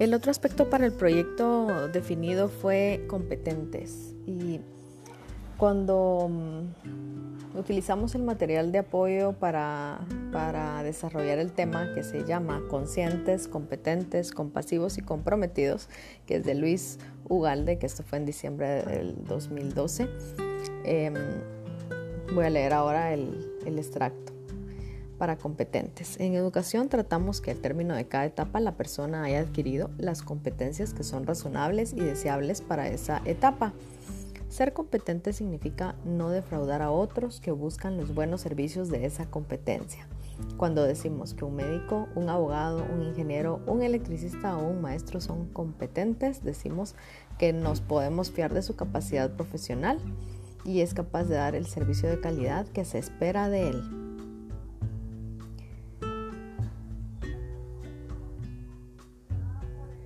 El otro aspecto para el proyecto definido fue competentes. Y cuando mm, utilizamos el material de apoyo para, para desarrollar el tema que se llama Conscientes, Competentes, Compasivos y Comprometidos, que es de Luis Ugalde, que esto fue en diciembre del 2012, em, voy a leer ahora el, el extracto para competentes. En educación tratamos que al término de cada etapa la persona haya adquirido las competencias que son razonables y deseables para esa etapa. Ser competente significa no defraudar a otros que buscan los buenos servicios de esa competencia. Cuando decimos que un médico, un abogado, un ingeniero, un electricista o un maestro son competentes, decimos que nos podemos fiar de su capacidad profesional y es capaz de dar el servicio de calidad que se espera de él.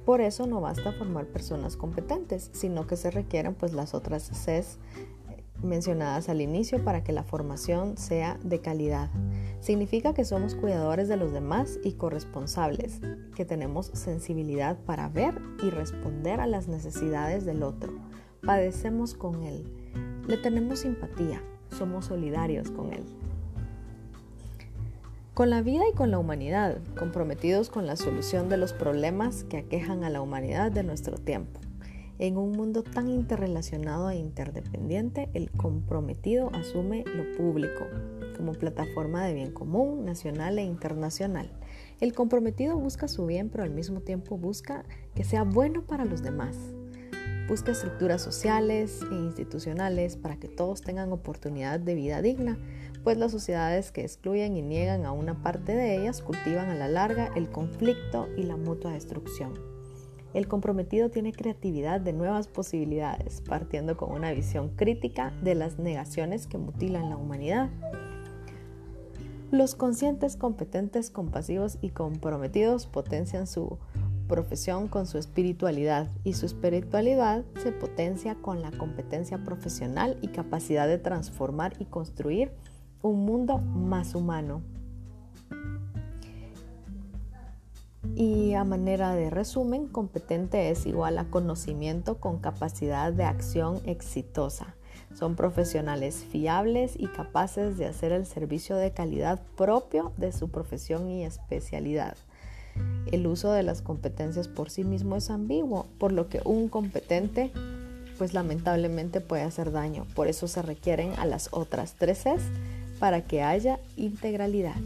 Por eso no basta formar personas competentes, sino que se requieren pues las otras Cs mencionadas al inicio para que la formación sea de calidad. Significa que somos cuidadores de los demás y corresponsables, que tenemos sensibilidad para ver y responder a las necesidades del otro. Padecemos con él, le tenemos simpatía, somos solidarios con él con la vida y con la humanidad, comprometidos con la solución de los problemas que aquejan a la humanidad de nuestro tiempo. En un mundo tan interrelacionado e interdependiente, el comprometido asume lo público como plataforma de bien común, nacional e internacional. El comprometido busca su bien, pero al mismo tiempo busca que sea bueno para los demás. Busca estructuras sociales e institucionales para que todos tengan oportunidad de vida digna, pues las sociedades que excluyen y niegan a una parte de ellas cultivan a la larga el conflicto y la mutua destrucción. El comprometido tiene creatividad de nuevas posibilidades, partiendo con una visión crítica de las negaciones que mutilan la humanidad. Los conscientes, competentes, compasivos y comprometidos potencian su profesión con su espiritualidad y su espiritualidad se potencia con la competencia profesional y capacidad de transformar y construir un mundo más humano. Y a manera de resumen, competente es igual a conocimiento con capacidad de acción exitosa. Son profesionales fiables y capaces de hacer el servicio de calidad propio de su profesión y especialidad. El uso de las competencias por sí mismo es ambiguo, por lo que un competente pues lamentablemente puede hacer daño. Por eso se requieren a las otras tres para que haya integralidad.